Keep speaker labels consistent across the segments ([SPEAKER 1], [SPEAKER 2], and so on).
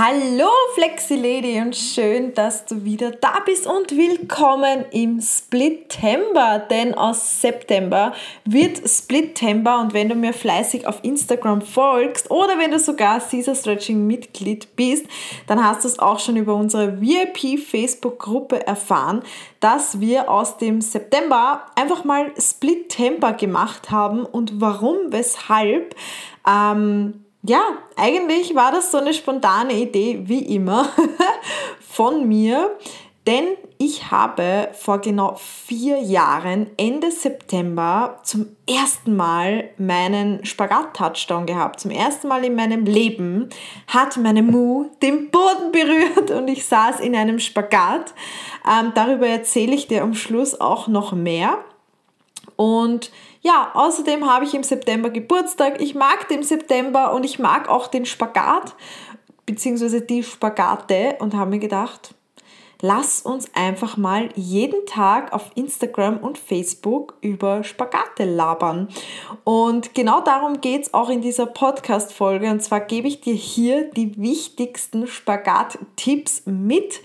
[SPEAKER 1] Hallo Flexi Lady und schön, dass du wieder da bist und willkommen im Splittember, denn aus September wird Splittember und wenn du mir fleißig auf Instagram folgst oder wenn du sogar Caesar Stretching Mitglied bist, dann hast du es auch schon über unsere VIP Facebook Gruppe erfahren, dass wir aus dem September einfach mal Splittember gemacht haben und warum, weshalb. Ähm, ja, eigentlich war das so eine spontane Idee, wie immer, von mir. Denn ich habe vor genau vier Jahren, Ende September, zum ersten Mal meinen Spagat-Touchdown gehabt. Zum ersten Mal in meinem Leben hat meine Mu den Boden berührt und ich saß in einem Spagat. Ähm, darüber erzähle ich dir am Schluss auch noch mehr. Und ja, außerdem habe ich im September Geburtstag. Ich mag den September und ich mag auch den Spagat, beziehungsweise die Spagate und habe mir gedacht, lass uns einfach mal jeden Tag auf Instagram und Facebook über Spagate labern. Und genau darum geht es auch in dieser Podcast-Folge. Und zwar gebe ich dir hier die wichtigsten Spagat-Tipps mit,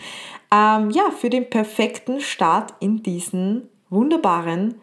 [SPEAKER 1] ähm, ja, für den perfekten Start in diesen wunderbaren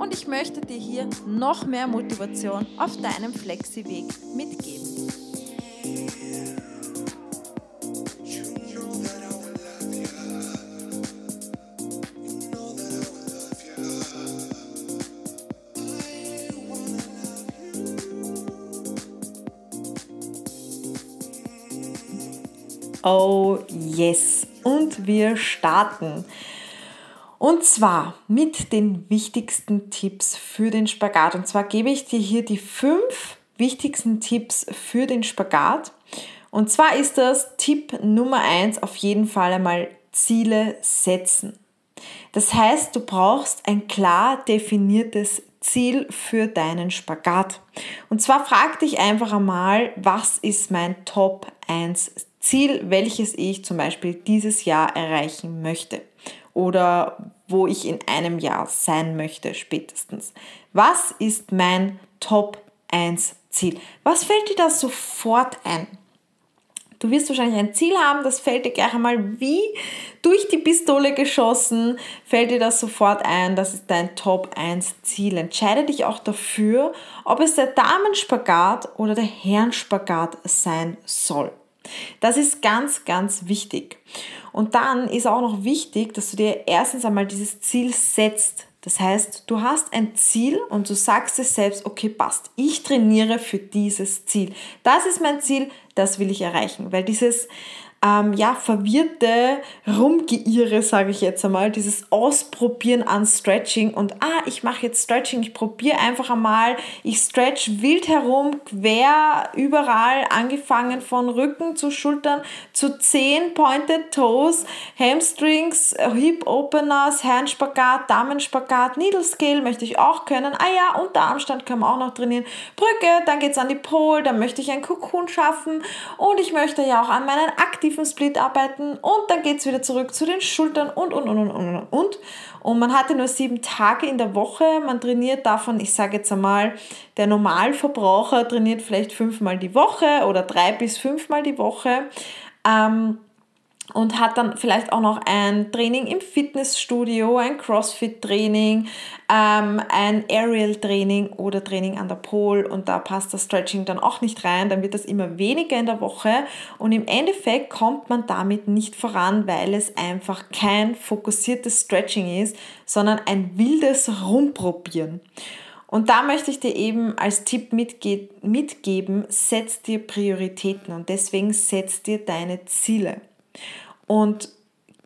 [SPEAKER 2] und ich möchte dir hier noch mehr Motivation auf deinem Flexi-Weg mitgeben.
[SPEAKER 1] Oh yes. Und wir starten. Und zwar mit den wichtigsten Tipps für den Spagat. Und zwar gebe ich dir hier die fünf wichtigsten Tipps für den Spagat. Und zwar ist das Tipp Nummer eins auf jeden Fall einmal Ziele setzen. Das heißt, du brauchst ein klar definiertes Ziel für deinen Spagat. Und zwar frag dich einfach einmal, was ist mein Top 1 Ziel, welches ich zum Beispiel dieses Jahr erreichen möchte oder wo ich in einem Jahr sein möchte spätestens. Was ist mein Top 1 Ziel? Was fällt dir da sofort ein? Du wirst wahrscheinlich ein Ziel haben, das fällt dir gleich einmal wie durch die Pistole geschossen, fällt dir das sofort ein, das ist dein Top 1 Ziel. Entscheide dich auch dafür, ob es der Damenspagat oder der Herrenspagat sein soll. Das ist ganz, ganz wichtig. Und dann ist auch noch wichtig, dass du dir erstens einmal dieses Ziel setzt. Das heißt, du hast ein Ziel und du sagst es selbst, okay, passt. Ich trainiere für dieses Ziel. Das ist mein Ziel, das will ich erreichen. Weil dieses ähm, ja, verwirrte Rumgeirre, sage ich jetzt einmal, dieses Ausprobieren an Stretching und ah, ich mache jetzt Stretching, ich probiere einfach einmal, ich stretch wild herum, quer, überall, angefangen von Rücken zu Schultern zu Zehen, Pointed Toes, Hamstrings, Hip Openers, Herrenspagat, Damenspagat, Needle Scale möchte ich auch können. Ah ja, Unterarmstand können wir auch noch trainieren. Brücke, dann geht es an die Pole, dann möchte ich ein Cocoon schaffen und ich möchte ja auch an meinen aktiven tiefen Split arbeiten und dann geht es wieder zurück zu den Schultern und, und, und, und, und, und. Und man hatte nur sieben Tage in der Woche. Man trainiert davon, ich sage jetzt einmal, der Normalverbraucher trainiert vielleicht fünfmal die Woche oder drei bis fünfmal die Woche. Ähm, und hat dann vielleicht auch noch ein Training im Fitnessstudio, ein CrossFit-Training, ähm, ein Aerial-Training oder Training an der Pole und da passt das Stretching dann auch nicht rein, dann wird das immer weniger in der Woche. Und im Endeffekt kommt man damit nicht voran, weil es einfach kein fokussiertes Stretching ist, sondern ein wildes Rumprobieren. Und da möchte ich dir eben als Tipp mitge mitgeben, setz dir Prioritäten und deswegen setz dir deine Ziele und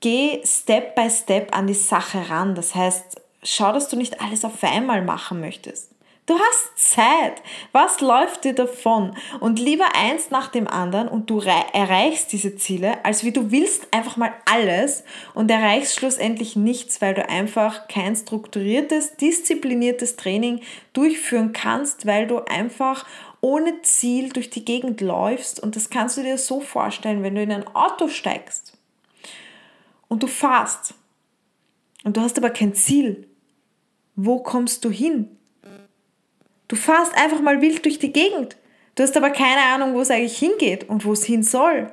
[SPEAKER 1] geh Step by Step an die Sache ran. Das heißt, schau, dass du nicht alles auf einmal machen möchtest. Du hast Zeit. Was läuft dir davon? Und lieber eins nach dem anderen und du erreichst diese Ziele, als wie du willst einfach mal alles und erreichst schlussendlich nichts, weil du einfach kein strukturiertes, diszipliniertes Training durchführen kannst, weil du einfach ohne Ziel durch die Gegend läufst. Und das kannst du dir so vorstellen, wenn du in ein Auto steigst und du fahrst und du hast aber kein Ziel. Wo kommst du hin? Du fährst einfach mal wild durch die Gegend. Du hast aber keine Ahnung, wo es eigentlich hingeht und wo es hin soll.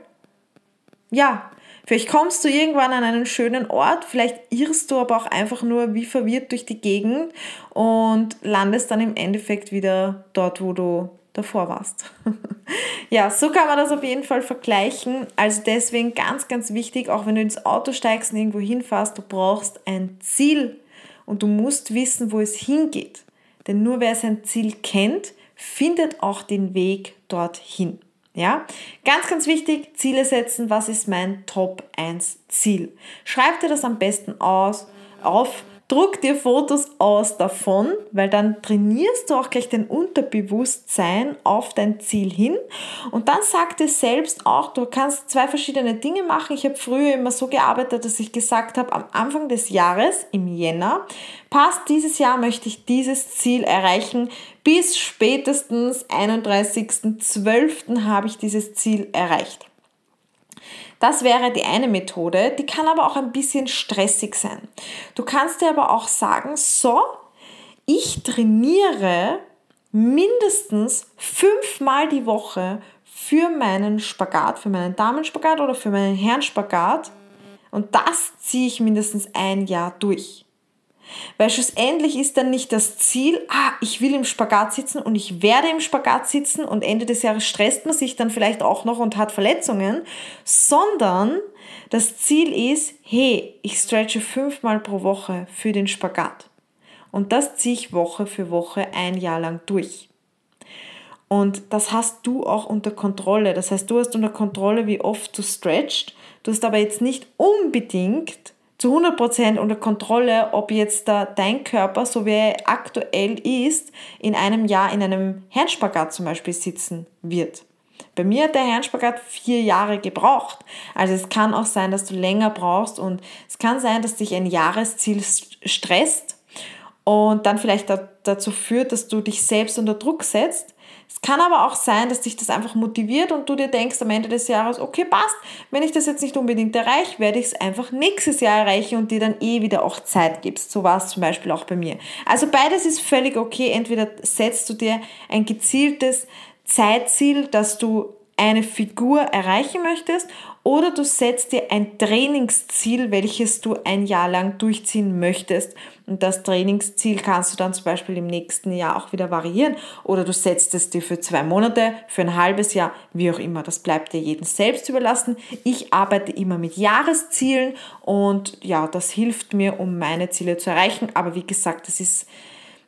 [SPEAKER 1] Ja, vielleicht kommst du irgendwann an einen schönen Ort, vielleicht irrst du aber auch einfach nur wie verwirrt durch die Gegend und landest dann im Endeffekt wieder dort, wo du davor warst. ja, so kann man das auf jeden Fall vergleichen. Also deswegen ganz, ganz wichtig, auch wenn du ins Auto steigst und irgendwo hinfährst, du brauchst ein Ziel und du musst wissen, wo es hingeht. Denn nur wer sein Ziel kennt, findet auch den Weg dorthin. Ja, ganz, ganz wichtig, Ziele setzen. Was ist mein Top 1 Ziel? Schreib dir das am besten aus, auf druck dir Fotos aus davon, weil dann trainierst du auch gleich dein Unterbewusstsein auf dein Ziel hin. Und dann sag dir selbst auch, du kannst zwei verschiedene Dinge machen. Ich habe früher immer so gearbeitet, dass ich gesagt habe, am Anfang des Jahres, im Jänner, passt, dieses Jahr möchte ich dieses Ziel erreichen. Bis spätestens 31.12. habe ich dieses Ziel erreicht. Das wäre die eine Methode, die kann aber auch ein bisschen stressig sein. Du kannst dir aber auch sagen, so, ich trainiere mindestens fünfmal die Woche für meinen Spagat, für meinen Damenspagat oder für meinen Herrenspagat und das ziehe ich mindestens ein Jahr durch. Weil schlussendlich ist dann nicht das Ziel, ah, ich will im Spagat sitzen und ich werde im Spagat sitzen und Ende des Jahres stresst man sich dann vielleicht auch noch und hat Verletzungen, sondern das Ziel ist, hey, ich stretche fünfmal pro Woche für den Spagat. Und das ziehe ich Woche für Woche ein Jahr lang durch. Und das hast du auch unter Kontrolle. Das heißt, du hast unter Kontrolle, wie oft du stretchst. Du hast aber jetzt nicht unbedingt zu 100% unter Kontrolle, ob jetzt da dein Körper, so wie er aktuell ist, in einem Jahr in einem Herrenspagat zum Beispiel sitzen wird. Bei mir hat der Herrenspagat vier Jahre gebraucht. Also es kann auch sein, dass du länger brauchst und es kann sein, dass dich ein Jahresziel stresst und dann vielleicht dazu führt, dass du dich selbst unter Druck setzt. Es kann aber auch sein, dass dich das einfach motiviert und du dir denkst am Ende des Jahres, okay, passt, wenn ich das jetzt nicht unbedingt erreiche, werde ich es einfach nächstes Jahr erreichen und dir dann eh wieder auch Zeit gibst. So war es zum Beispiel auch bei mir. Also beides ist völlig okay. Entweder setzt du dir ein gezieltes Zeitziel, dass du eine Figur erreichen möchtest oder du setzt dir ein Trainingsziel, welches du ein Jahr lang durchziehen möchtest. Und das Trainingsziel kannst du dann zum Beispiel im nächsten Jahr auch wieder variieren. Oder du setzt es dir für zwei Monate, für ein halbes Jahr, wie auch immer. Das bleibt dir jedem selbst überlassen. Ich arbeite immer mit Jahreszielen und ja, das hilft mir, um meine Ziele zu erreichen. Aber wie gesagt, das ist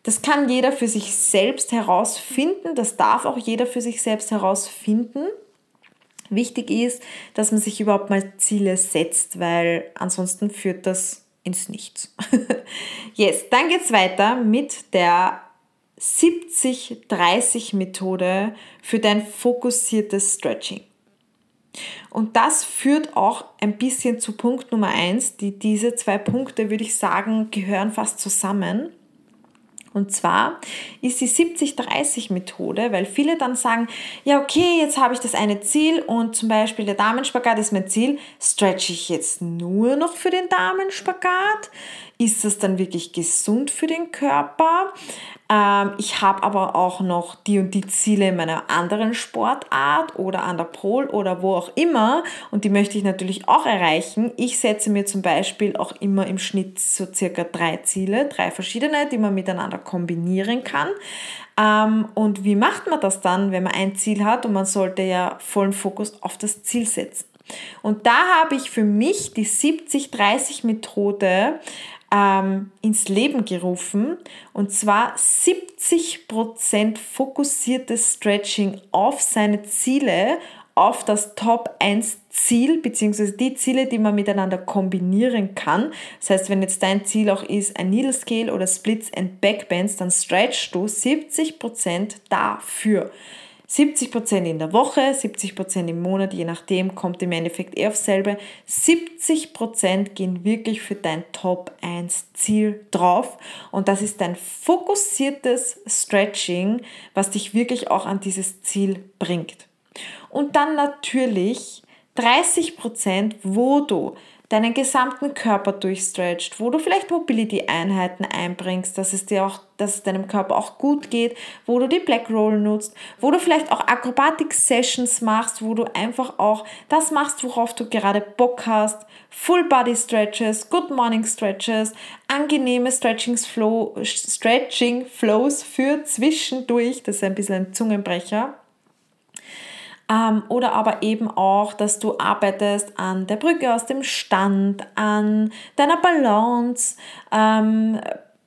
[SPEAKER 1] das kann jeder für sich selbst herausfinden, das darf auch jeder für sich selbst herausfinden. Wichtig ist, dass man sich überhaupt mal Ziele setzt, weil ansonsten führt das ins Nichts. yes, dann geht es weiter mit der 70-30-Methode für dein fokussiertes Stretching. Und das führt auch ein bisschen zu Punkt Nummer 1. Die, diese zwei Punkte, würde ich sagen, gehören fast zusammen. Und zwar ist die 70-30-Methode, weil viele dann sagen, ja okay, jetzt habe ich das eine Ziel und zum Beispiel der Damenspagat ist mein Ziel, stretche ich jetzt nur noch für den Damenspagat? Ist das dann wirklich gesund für den Körper? Ähm, ich habe aber auch noch die und die Ziele in meiner anderen Sportart oder an der Pol oder wo auch immer und die möchte ich natürlich auch erreichen. Ich setze mir zum Beispiel auch immer im Schnitt so circa drei Ziele, drei verschiedene, die man miteinander kombinieren kann. Ähm, und wie macht man das dann, wenn man ein Ziel hat und man sollte ja vollen Fokus auf das Ziel setzen? Und da habe ich für mich die 70-30-Methode ähm, ins Leben gerufen. Und zwar 70% fokussiertes Stretching auf seine Ziele, auf das Top 1 Ziel beziehungsweise die Ziele, die man miteinander kombinieren kann. Das heißt, wenn jetzt dein Ziel auch ist ein Needle Scale oder Splits and Backbends, dann stretchst du 70% dafür. 70% in der Woche, 70% im Monat, je nachdem, kommt im Endeffekt eher aufs selbe. 70% gehen wirklich für dein Top 1 Ziel drauf. Und das ist dein fokussiertes Stretching, was dich wirklich auch an dieses Ziel bringt. Und dann natürlich 30%, wo du deinen gesamten Körper durchstretcht, wo du vielleicht Mobility-Einheiten einbringst, dass es dir auch, dass es deinem Körper auch gut geht, wo du die Black Roll nutzt, wo du vielleicht auch Acrobatic-Sessions machst, wo du einfach auch das machst, worauf du gerade Bock hast, Full Body Stretches, Good Morning Stretches, angenehme Stretching, Flow, Stretching Flows für zwischendurch, das ist ein bisschen ein Zungenbrecher ähm, oder aber eben auch, dass du arbeitest an der Brücke aus dem Stand, an deiner Balance, ähm,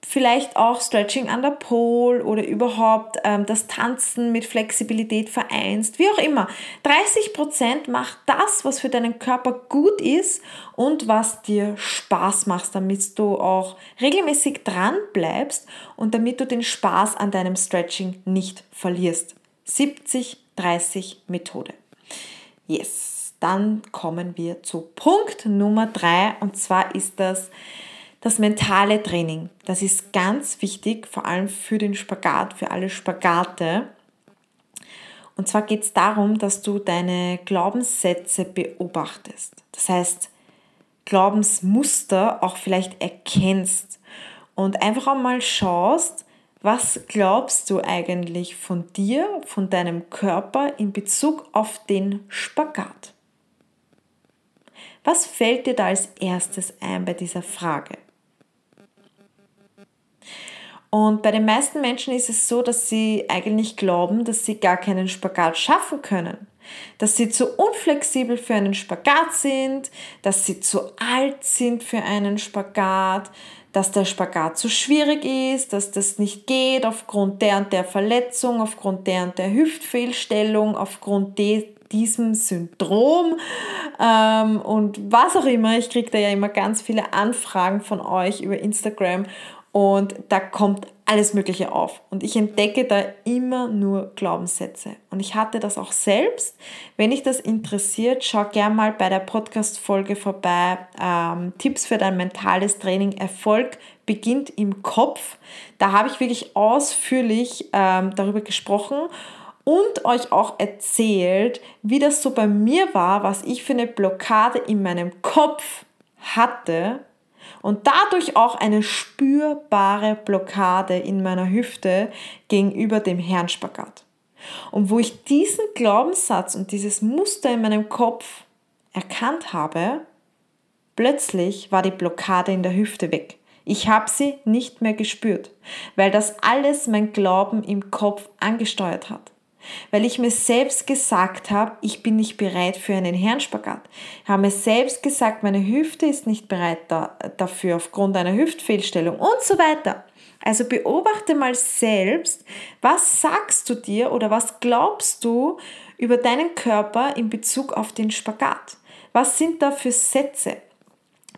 [SPEAKER 1] vielleicht auch Stretching an der Pole oder überhaupt ähm, das Tanzen mit Flexibilität vereinst, wie auch immer. 30% macht das, was für deinen Körper gut ist und was dir Spaß macht, damit du auch regelmäßig dran bleibst und damit du den Spaß an deinem Stretching nicht verlierst. 70 30 Methode. Yes, dann kommen wir zu Punkt Nummer drei und zwar ist das das mentale Training. Das ist ganz wichtig, vor allem für den Spagat, für alle Spagate. Und zwar geht es darum, dass du deine Glaubenssätze beobachtest. Das heißt, Glaubensmuster auch vielleicht erkennst und einfach auch mal schaust, was glaubst du eigentlich von dir, von deinem Körper in Bezug auf den Spagat? Was fällt dir da als erstes ein bei dieser Frage? Und bei den meisten Menschen ist es so, dass sie eigentlich glauben, dass sie gar keinen Spagat schaffen können. Dass sie zu unflexibel für einen Spagat sind, dass sie zu alt sind für einen Spagat, dass der Spagat zu schwierig ist, dass das nicht geht aufgrund der und der Verletzung, aufgrund der und der Hüftfehlstellung, aufgrund de diesem Syndrom ähm, und was auch immer. Ich kriege da ja immer ganz viele Anfragen von euch über Instagram und da kommt alles Mögliche auf. Und ich entdecke da immer nur Glaubenssätze. Und ich hatte das auch selbst. Wenn dich das interessiert, schau gerne mal bei der Podcast-Folge vorbei. Ähm, Tipps für dein mentales Training. Erfolg beginnt im Kopf. Da habe ich wirklich ausführlich ähm, darüber gesprochen und euch auch erzählt, wie das so bei mir war, was ich für eine Blockade in meinem Kopf hatte und dadurch auch eine spürbare Blockade in meiner Hüfte gegenüber dem Herrenspagat. Und wo ich diesen Glaubenssatz und dieses Muster in meinem Kopf erkannt habe, plötzlich war die Blockade in der Hüfte weg. Ich habe sie nicht mehr gespürt, weil das alles mein Glauben im Kopf angesteuert hat weil ich mir selbst gesagt habe, ich bin nicht bereit für einen Herrenspagat. Ich habe mir selbst gesagt, meine Hüfte ist nicht bereit da, dafür aufgrund einer Hüftfehlstellung und so weiter. Also beobachte mal selbst, was sagst du dir oder was glaubst du über deinen Körper in Bezug auf den Spagat? Was sind da für Sätze?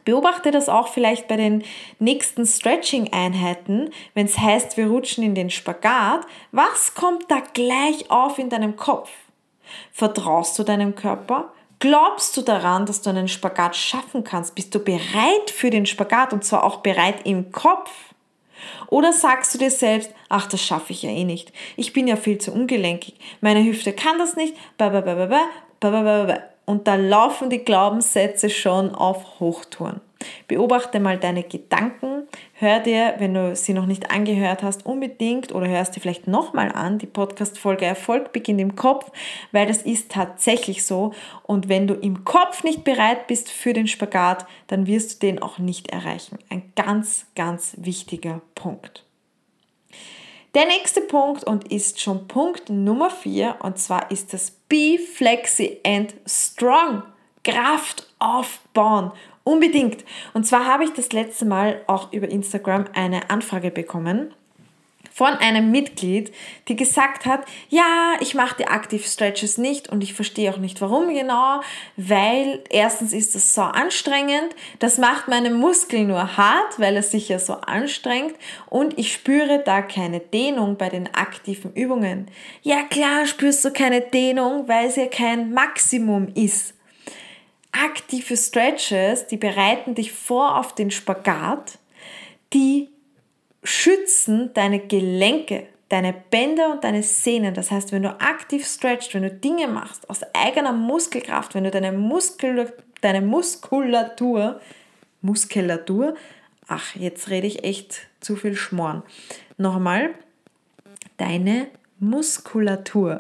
[SPEAKER 1] Beobachte das auch vielleicht bei den nächsten Stretching-Einheiten, wenn es heißt, wir rutschen in den Spagat. Was kommt da gleich auf in deinem Kopf? Vertraust du deinem Körper? Glaubst du daran, dass du einen Spagat schaffen kannst? Bist du bereit für den Spagat und zwar auch bereit im Kopf? Oder sagst du dir selbst, ach, das schaffe ich ja eh nicht. Ich bin ja viel zu ungelenkig. Meine Hüfte kann das nicht. Und da laufen die Glaubenssätze schon auf Hochtouren. Beobachte mal deine Gedanken. Hör dir, wenn du sie noch nicht angehört hast, unbedingt oder hörst dir vielleicht nochmal an, die Podcast-Folge Erfolg beginnt im Kopf, weil das ist tatsächlich so. Und wenn du im Kopf nicht bereit bist für den Spagat, dann wirst du den auch nicht erreichen. Ein ganz, ganz wichtiger Punkt. Der nächste Punkt und ist schon Punkt Nummer 4 und zwar ist das Be Flexi and Strong. Kraft aufbauen. Unbedingt. Und zwar habe ich das letzte Mal auch über Instagram eine Anfrage bekommen von einem Mitglied, die gesagt hat, ja, ich mache die Active Stretches nicht und ich verstehe auch nicht warum genau, weil erstens ist das so anstrengend, das macht meine Muskeln nur hart, weil es sich ja so anstrengt und ich spüre da keine Dehnung bei den aktiven Übungen. Ja klar, spürst du keine Dehnung, weil es ja kein Maximum ist. Aktive Stretches, die bereiten dich vor auf den Spagat, die schützen deine Gelenke, deine Bänder und deine Sehnen. Das heißt, wenn du aktiv stretchst, wenn du Dinge machst aus eigener Muskelkraft, wenn du deine, Muskel, deine Muskulatur, Muskulatur, ach, jetzt rede ich echt zu viel Schmoren. Nochmal, deine Muskulatur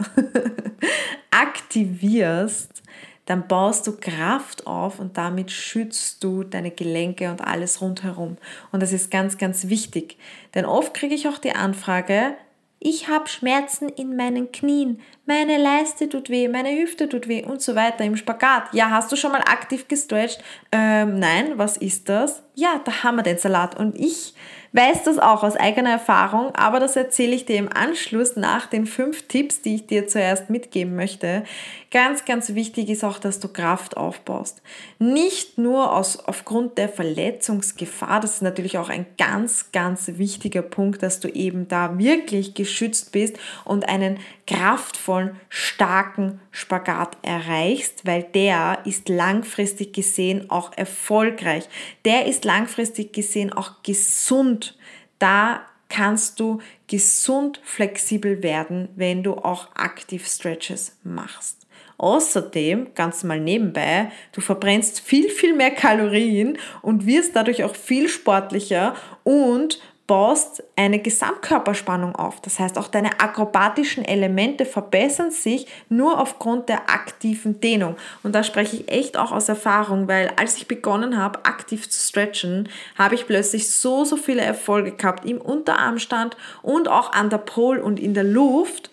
[SPEAKER 1] aktivierst, dann baust du Kraft auf und damit schützt du deine Gelenke und alles rundherum. Und das ist ganz, ganz wichtig. Denn oft kriege ich auch die Anfrage, ich habe Schmerzen in meinen Knien, meine Leiste tut weh, meine Hüfte tut weh und so weiter im Spagat. Ja, hast du schon mal aktiv gestretcht? Ähm, nein, was ist das? Ja, da haben wir den Salat. Und ich weiß das auch aus eigener Erfahrung, aber das erzähle ich dir im Anschluss nach den fünf Tipps, die ich dir zuerst mitgeben möchte. Ganz, ganz wichtig ist auch, dass du Kraft aufbaust. Nicht nur aus, aufgrund der Verletzungsgefahr, das ist natürlich auch ein ganz, ganz wichtiger Punkt, dass du eben da wirklich geschützt bist und einen kraftvollen, starken Spagat erreichst, weil der ist langfristig gesehen auch erfolgreich. Der ist langfristig gesehen auch gesund. Da kannst du gesund flexibel werden, wenn du auch aktiv Stretches machst. Außerdem, ganz mal nebenbei, du verbrennst viel, viel mehr Kalorien und wirst dadurch auch viel sportlicher und baust eine Gesamtkörperspannung auf. Das heißt, auch deine akrobatischen Elemente verbessern sich nur aufgrund der aktiven Dehnung. Und da spreche ich echt auch aus Erfahrung, weil als ich begonnen habe, aktiv zu stretchen, habe ich plötzlich so, so viele Erfolge gehabt im Unterarmstand und auch an der Pole und in der Luft.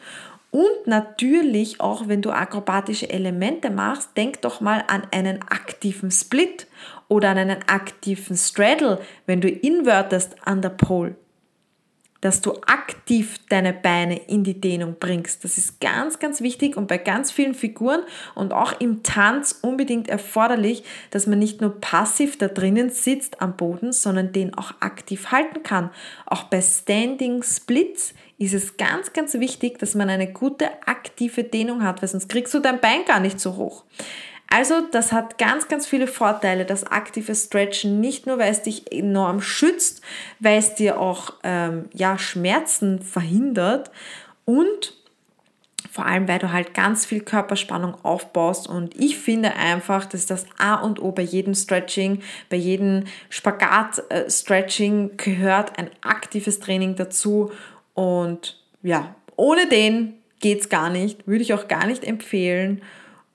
[SPEAKER 1] Und natürlich auch, wenn du akrobatische Elemente machst, denk doch mal an einen aktiven Split oder an einen aktiven Straddle, wenn du invertest an der Pole, dass du aktiv deine Beine in die Dehnung bringst. Das ist ganz, ganz wichtig und bei ganz vielen Figuren und auch im Tanz unbedingt erforderlich, dass man nicht nur passiv da drinnen sitzt am Boden, sondern den auch aktiv halten kann. Auch bei Standing Splits ist es ganz, ganz wichtig, dass man eine gute aktive Dehnung hat, weil sonst kriegst du dein Bein gar nicht so hoch. Also das hat ganz, ganz viele Vorteile, das aktive Stretchen, nicht nur, weil es dich enorm schützt, weil es dir auch ähm, ja, Schmerzen verhindert und vor allem, weil du halt ganz viel Körperspannung aufbaust und ich finde einfach, dass das A und O bei jedem Stretching, bei jedem Spagat-Stretching äh, gehört ein aktives Training dazu und ja, ohne den geht es gar nicht, würde ich auch gar nicht empfehlen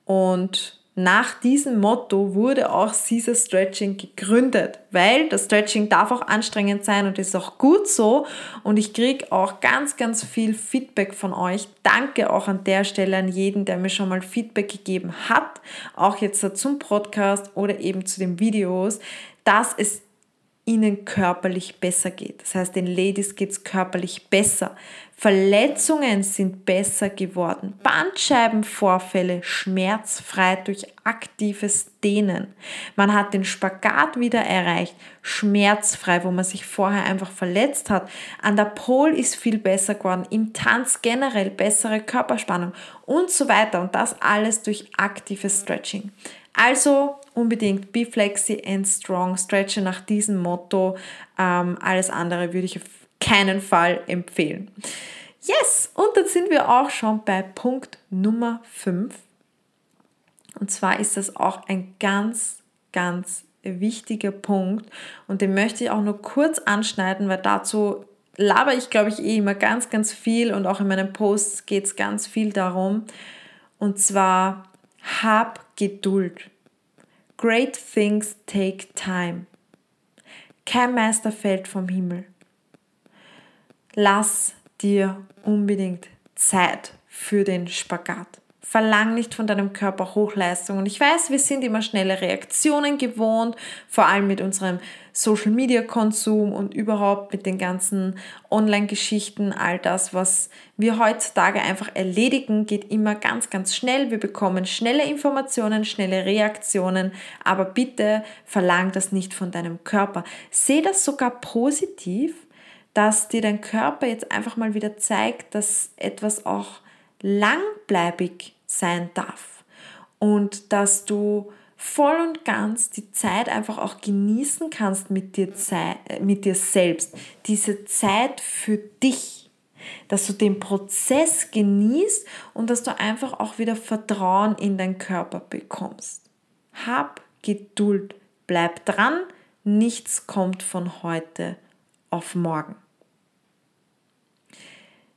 [SPEAKER 1] und nach diesem Motto wurde auch Caesar Stretching gegründet, weil das Stretching darf auch anstrengend sein und ist auch gut so. Und ich kriege auch ganz, ganz viel Feedback von euch. Danke auch an der Stelle an jeden, der mir schon mal Feedback gegeben hat, auch jetzt zum Podcast oder eben zu den Videos, dass es ihnen körperlich besser geht. Das heißt, den Ladies geht es körperlich besser. Verletzungen sind besser geworden. Bandscheibenvorfälle schmerzfrei durch aktives Dehnen. Man hat den Spagat wieder erreicht, schmerzfrei, wo man sich vorher einfach verletzt hat. An der Pole ist viel besser geworden, im Tanz generell bessere Körperspannung und so weiter. Und das alles durch aktives Stretching. Also unbedingt Be Flexi and Strong, stretche nach diesem Motto. Ähm, alles andere würde ich auf keinen Fall empfehlen. Yes, und dann sind wir auch schon bei Punkt Nummer 5. Und zwar ist das auch ein ganz, ganz wichtiger Punkt und den möchte ich auch nur kurz anschneiden, weil dazu laber ich, glaube ich, eh immer ganz, ganz viel und auch in meinen Posts geht es ganz viel darum. Und zwar hab Geduld. Great things take time. Kein Meister fällt vom Himmel. Lass dir unbedingt Zeit für den Spagat. Verlang nicht von deinem Körper Hochleistung. Und ich weiß, wir sind immer schnelle Reaktionen gewohnt, vor allem mit unserem Social Media Konsum und überhaupt mit den ganzen Online-Geschichten. All das, was wir heutzutage einfach erledigen, geht immer ganz, ganz schnell. Wir bekommen schnelle Informationen, schnelle Reaktionen, aber bitte verlang das nicht von deinem Körper. Seh das sogar positiv, dass dir dein Körper jetzt einfach mal wieder zeigt, dass etwas auch langbleibig sein darf und dass du voll und ganz die Zeit einfach auch genießen kannst mit dir, mit dir selbst. Diese Zeit für dich. Dass du den Prozess genießt und dass du einfach auch wieder Vertrauen in deinen Körper bekommst. Hab Geduld, bleib dran, nichts kommt von heute auf morgen.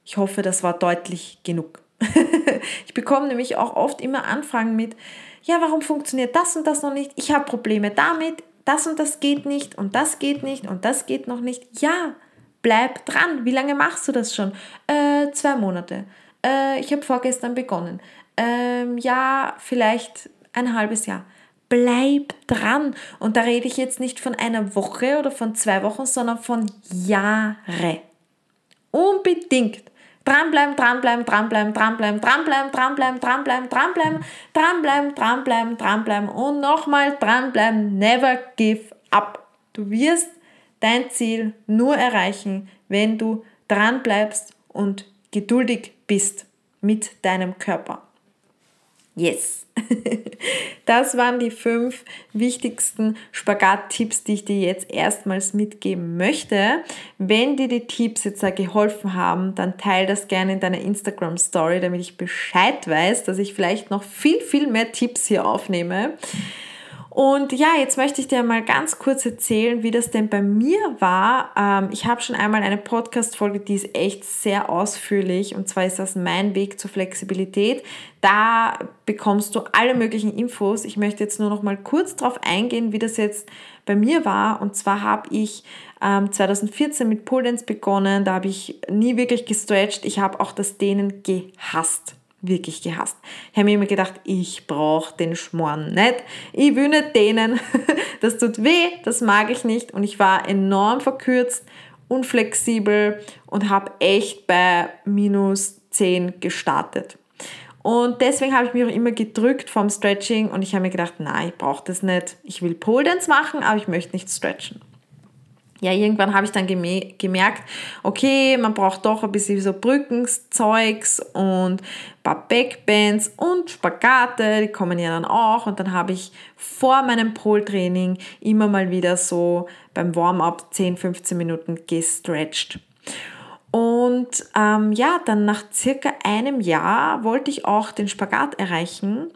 [SPEAKER 1] Ich hoffe, das war deutlich genug. ich bekomme nämlich auch oft immer Anfragen mit, ja, warum funktioniert das und das noch nicht? Ich habe Probleme damit, das und das geht nicht und das geht nicht und das geht noch nicht. Ja, bleib dran. Wie lange machst du das schon? Äh, zwei Monate. Äh, ich habe vorgestern begonnen. Ähm, ja, vielleicht ein halbes Jahr. Bleib dran. Und da rede ich jetzt nicht von einer Woche oder von zwei Wochen, sondern von Jahre. Unbedingt. Dranbleiben, dranbleiben, dranbleiben, dranbleiben, dranbleiben, dranbleiben, dranbleiben, dranbleiben, dranbleiben, dranbleiben, dranbleiben und nochmal dranbleiben. Never give up. Du wirst dein Ziel nur erreichen, wenn du dranbleibst und geduldig bist mit deinem Körper. Yes. Das waren die fünf wichtigsten Spagat-Tipps, die ich dir jetzt erstmals mitgeben möchte. Wenn dir die Tipps jetzt geholfen haben, dann teile das gerne in deiner Instagram-Story, damit ich Bescheid weiß, dass ich vielleicht noch viel, viel mehr Tipps hier aufnehme. Und ja, jetzt möchte ich dir mal ganz kurz erzählen, wie das denn bei mir war. Ähm, ich habe schon einmal eine Podcast-Folge, die ist echt sehr ausführlich. Und zwar ist das mein Weg zur Flexibilität. Da bekommst du alle möglichen Infos. Ich möchte jetzt nur noch mal kurz darauf eingehen, wie das jetzt bei mir war. Und zwar habe ich 2014 ähm, mit Pole Dance begonnen. Da habe ich nie wirklich gestretched. Ich habe auch das Dehnen gehasst wirklich gehasst. Ich habe mir immer gedacht, ich brauche den Schmoren nicht. Ich will nicht denen. Das tut weh, das mag ich nicht. Und ich war enorm verkürzt, unflexibel und habe echt bei minus 10 gestartet. Und deswegen habe ich mich auch immer gedrückt vom Stretching und ich habe mir gedacht, nein, ich brauche das nicht. Ich will Pole Dance machen, aber ich möchte nicht stretchen ja, irgendwann habe ich dann gemerkt, okay, man braucht doch ein bisschen so Brückenzeugs und ein paar Backbands und Spagate, die kommen ja dann auch. Und dann habe ich vor meinem Pole-Training immer mal wieder so beim Warm-up 10, 15 Minuten gestretched. Und ähm, ja, dann nach circa einem Jahr wollte ich auch den Spagat erreichen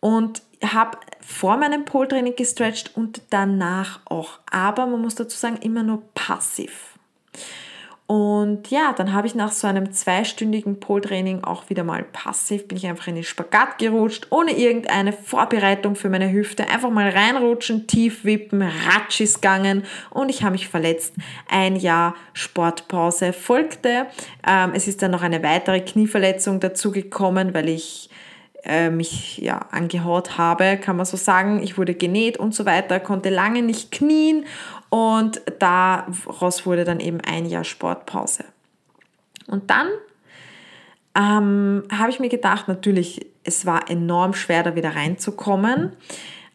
[SPEAKER 1] und habe vor meinem Pole-Training gestretcht und danach auch. Aber man muss dazu sagen, immer nur passiv. Und ja, dann habe ich nach so einem zweistündigen Pole-Training auch wieder mal passiv, bin ich einfach in den Spagat gerutscht, ohne irgendeine Vorbereitung für meine Hüfte. Einfach mal reinrutschen, tief wippen, ratsch gegangen und ich habe mich verletzt. Ein Jahr Sportpause folgte. Ähm, es ist dann noch eine weitere Knieverletzung dazu gekommen, weil ich äh, mich ja, angehaut habe, kann man so sagen. Ich wurde genäht und so weiter, konnte lange nicht knien und daraus wurde dann eben ein Jahr Sportpause. Und dann ähm, habe ich mir gedacht, natürlich, es war enorm schwer, da wieder reinzukommen.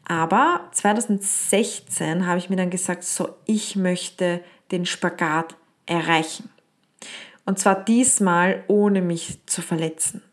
[SPEAKER 1] Aber 2016 habe ich mir dann gesagt, so, ich möchte den Spagat erreichen. Und zwar diesmal ohne mich zu verletzen.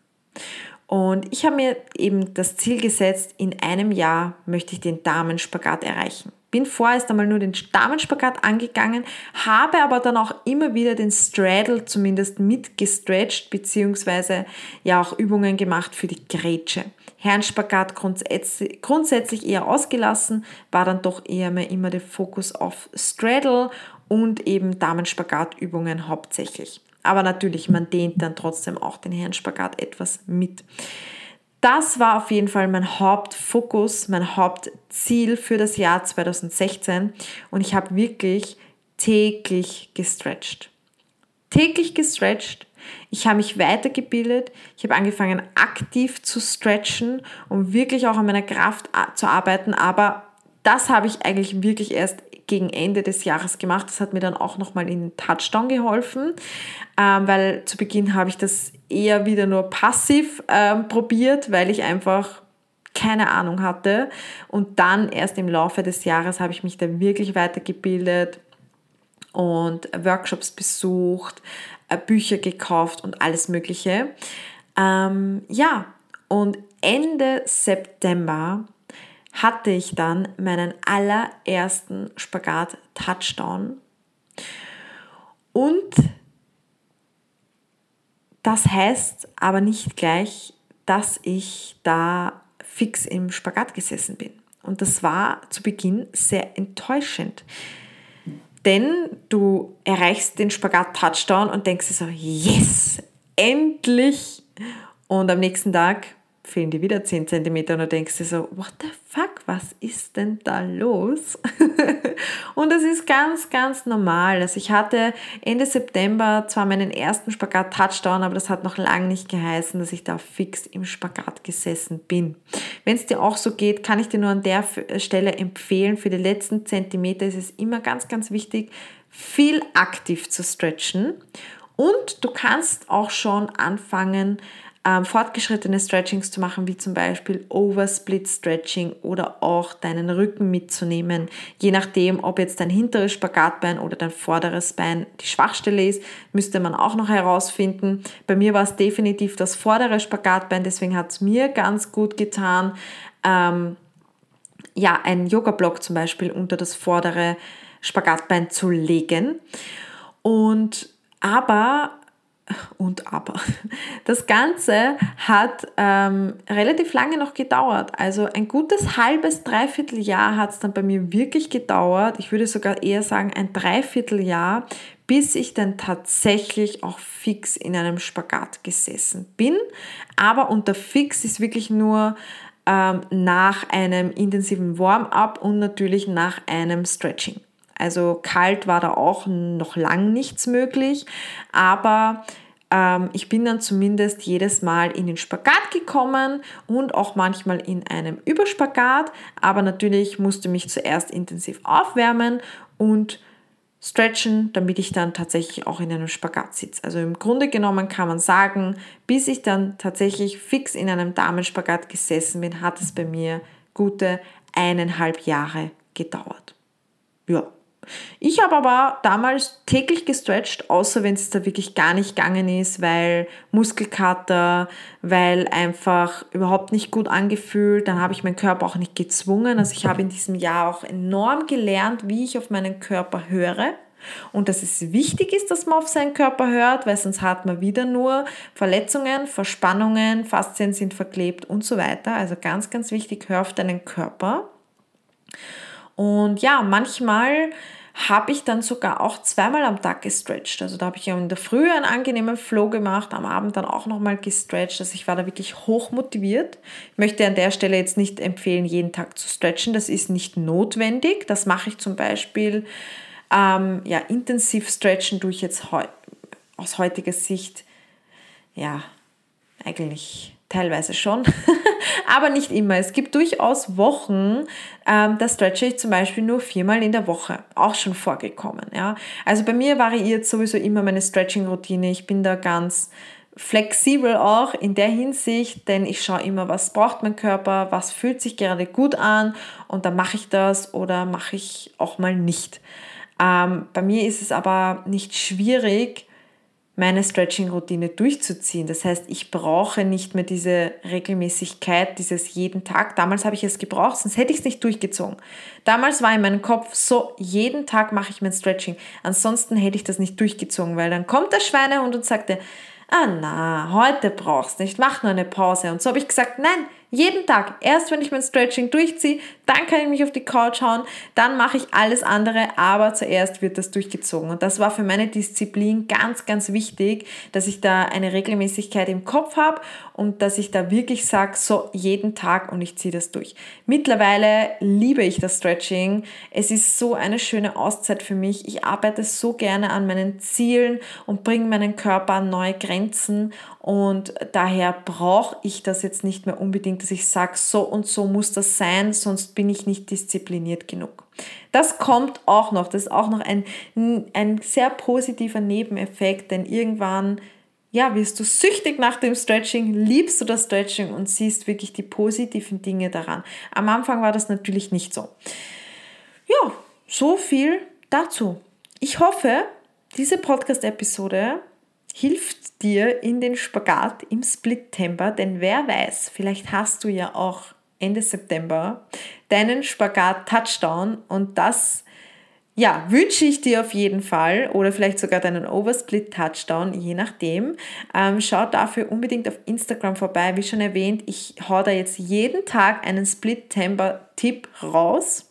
[SPEAKER 1] Und ich habe mir eben das Ziel gesetzt, in einem Jahr möchte ich den Damenspagat erreichen. Bin vorerst einmal nur den Damenspagat angegangen, habe aber dann auch immer wieder den Straddle zumindest mitgestretched, beziehungsweise ja auch Übungen gemacht für die Grätsche. Herrenspagat grundsätzlich eher ausgelassen, war dann doch eher mehr immer der Fokus auf Straddle und eben Damenspagatübungen hauptsächlich. Aber natürlich, man dehnt dann trotzdem auch den Herrenspagat etwas mit. Das war auf jeden Fall mein Hauptfokus, mein Hauptziel für das Jahr 2016 und ich habe wirklich täglich gestretched. Täglich gestretched, Ich habe mich weitergebildet. Ich habe angefangen, aktiv zu stretchen, um wirklich auch an meiner Kraft zu arbeiten. Aber das habe ich eigentlich wirklich erst gegen Ende des Jahres gemacht. Das hat mir dann auch nochmal in Touchdown geholfen, ähm, weil zu Beginn habe ich das eher wieder nur passiv ähm, probiert, weil ich einfach keine Ahnung hatte. Und dann erst im Laufe des Jahres habe ich mich da wirklich weitergebildet und Workshops besucht, äh, Bücher gekauft und alles Mögliche. Ähm, ja, und Ende September hatte ich dann meinen allerersten Spagat-Touchdown. Und das heißt aber nicht gleich, dass ich da fix im Spagat gesessen bin. Und das war zu Beginn sehr enttäuschend. Denn du erreichst den Spagat-Touchdown und denkst dir so, yes, endlich. Und am nächsten Tag fehlen dir wieder 10 cm und du denkst dir so, what the fuck, was ist denn da los? und das ist ganz, ganz normal. Also ich hatte Ende September zwar meinen ersten Spagat-Touchdown, aber das hat noch lange nicht geheißen, dass ich da fix im Spagat gesessen bin. Wenn es dir auch so geht, kann ich dir nur an der Stelle empfehlen, für die letzten Zentimeter ist es immer ganz, ganz wichtig, viel aktiv zu stretchen. Und du kannst auch schon anfangen, ähm, fortgeschrittene Stretchings zu machen, wie zum Beispiel Oversplit Stretching oder auch deinen Rücken mitzunehmen. Je nachdem, ob jetzt dein hinteres Spagatbein oder dein vorderes Bein die Schwachstelle ist, müsste man auch noch herausfinden. Bei mir war es definitiv das vordere Spagatbein, deswegen hat es mir ganz gut getan, ähm, ja, einen Yoga-Block zum Beispiel unter das vordere Spagatbein zu legen. Und aber und aber. Das Ganze hat ähm, relativ lange noch gedauert. Also ein gutes halbes, dreiviertel Jahr hat es dann bei mir wirklich gedauert. Ich würde sogar eher sagen ein Dreivierteljahr, bis ich dann tatsächlich auch fix in einem Spagat gesessen bin. Aber unter fix ist wirklich nur ähm, nach einem intensiven Warm-up und natürlich nach einem Stretching. Also kalt war da auch noch lang nichts möglich, aber ähm, ich bin dann zumindest jedes Mal in den Spagat gekommen und auch manchmal in einem Überspagat, aber natürlich musste mich zuerst intensiv aufwärmen und stretchen, damit ich dann tatsächlich auch in einem Spagat sitze. Also im Grunde genommen kann man sagen, bis ich dann tatsächlich fix in einem Damenspagat gesessen bin, hat es bei mir gute eineinhalb Jahre gedauert. Ja. Ich habe aber damals täglich gestretcht, außer wenn es da wirklich gar nicht gegangen ist, weil Muskelkater, weil einfach überhaupt nicht gut angefühlt. Dann habe ich meinen Körper auch nicht gezwungen. Also ich habe in diesem Jahr auch enorm gelernt, wie ich auf meinen Körper höre. Und dass es wichtig ist, dass man auf seinen Körper hört, weil sonst hat man wieder nur Verletzungen, Verspannungen, Faszien sind verklebt und so weiter. Also ganz, ganz wichtig, hör auf deinen Körper. Und ja, manchmal habe ich dann sogar auch zweimal am Tag gestretcht. Also da habe ich ja in der Früh einen angenehmen Flow gemacht, am Abend dann auch nochmal gestretcht. Also ich war da wirklich hoch motiviert. Ich möchte an der Stelle jetzt nicht empfehlen, jeden Tag zu stretchen. Das ist nicht notwendig. Das mache ich zum Beispiel, ähm, ja, intensiv stretchen tue ich jetzt heu aus heutiger Sicht, ja, eigentlich teilweise schon, aber nicht immer. Es gibt durchaus Wochen, ähm, da stretche ich zum Beispiel nur viermal in der Woche, auch schon vorgekommen. Ja? Also bei mir variiert sowieso immer meine Stretching-Routine. Ich bin da ganz flexibel auch in der Hinsicht, denn ich schaue immer, was braucht mein Körper, was fühlt sich gerade gut an und dann mache ich das oder mache ich auch mal nicht. Ähm, bei mir ist es aber nicht schwierig, meine Stretching-Routine durchzuziehen. Das heißt, ich brauche nicht mehr diese Regelmäßigkeit, dieses jeden Tag. Damals habe ich es gebraucht, sonst hätte ich es nicht durchgezogen. Damals war in meinem Kopf so, jeden Tag mache ich mein Stretching. Ansonsten hätte ich das nicht durchgezogen, weil dann kommt der Schweinehund und sagte, ah na, heute brauchst du nicht, mach nur eine Pause. Und so habe ich gesagt, nein, jeden Tag, erst wenn ich mein Stretching durchziehe, dann kann ich mich auf die Couch hauen, dann mache ich alles andere, aber zuerst wird das durchgezogen. Und das war für meine Disziplin ganz, ganz wichtig, dass ich da eine Regelmäßigkeit im Kopf habe und dass ich da wirklich sage, so jeden Tag und ich ziehe das durch. Mittlerweile liebe ich das Stretching. Es ist so eine schöne Auszeit für mich. Ich arbeite so gerne an meinen Zielen und bringe meinen Körper an neue Grenzen und daher brauche ich das jetzt nicht mehr unbedingt, dass ich sage, so und so muss das sein, sonst bin ich nicht diszipliniert genug. Das kommt auch noch, das ist auch noch ein, ein sehr positiver Nebeneffekt, denn irgendwann ja, wirst du süchtig nach dem Stretching, liebst du das Stretching und siehst wirklich die positiven Dinge daran. Am Anfang war das natürlich nicht so. Ja, so viel dazu. Ich hoffe, diese Podcast-Episode hilft dir in den Spagat im Split-Temper, denn wer weiß, vielleicht hast du ja auch Ende September deinen Spagat-Touchdown und das ja, wünsche ich dir auf jeden Fall oder vielleicht sogar deinen Oversplit Touchdown, je nachdem. Ähm, schau dafür unbedingt auf Instagram vorbei. Wie schon erwähnt, ich hau da jetzt jeden Tag einen Split Temper Tipp raus.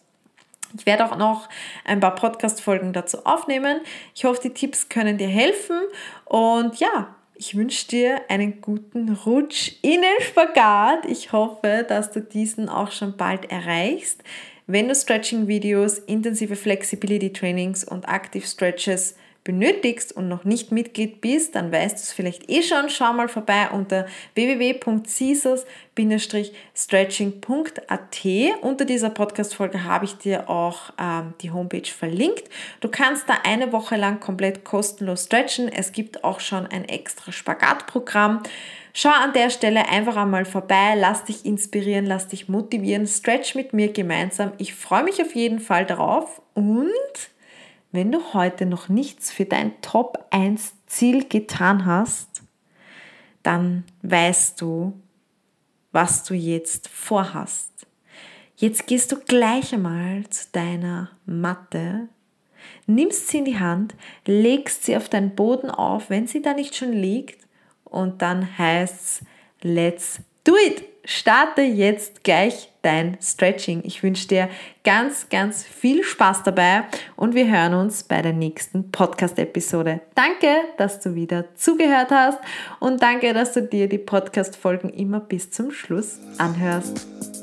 [SPEAKER 1] Ich werde auch noch ein paar Podcast-Folgen dazu aufnehmen. Ich hoffe, die Tipps können dir helfen. Und ja, ich wünsche dir einen guten Rutsch in den Spagat. Ich hoffe, dass du diesen auch schon bald erreichst. Wenn du Stretching-Videos, intensive Flexibility-Trainings und Active Stretches benötigst und noch nicht Mitglied bist, dann weißt du es vielleicht eh schon. Schau mal vorbei unter www.caesars-stretching.at. Unter dieser Podcast-Folge habe ich dir auch ähm, die Homepage verlinkt. Du kannst da eine Woche lang komplett kostenlos stretchen. Es gibt auch schon ein extra Spagatprogramm. Schau an der Stelle einfach einmal vorbei, lass dich inspirieren, lass dich motivieren, stretch mit mir gemeinsam. Ich freue mich auf jeden Fall darauf und wenn du heute noch nichts für dein Top 1 Ziel getan hast, dann weißt du, was du jetzt vorhast. Jetzt gehst du gleich einmal zu deiner Matte, nimmst sie in die Hand, legst sie auf deinen Boden auf, wenn sie da nicht schon liegt, und dann heißt es Let's do it! Starte jetzt gleich dein Stretching. Ich wünsche dir ganz, ganz viel Spaß dabei und wir hören uns bei der nächsten Podcast-Episode. Danke, dass du wieder zugehört hast und danke, dass du dir die Podcast-Folgen immer bis zum Schluss anhörst.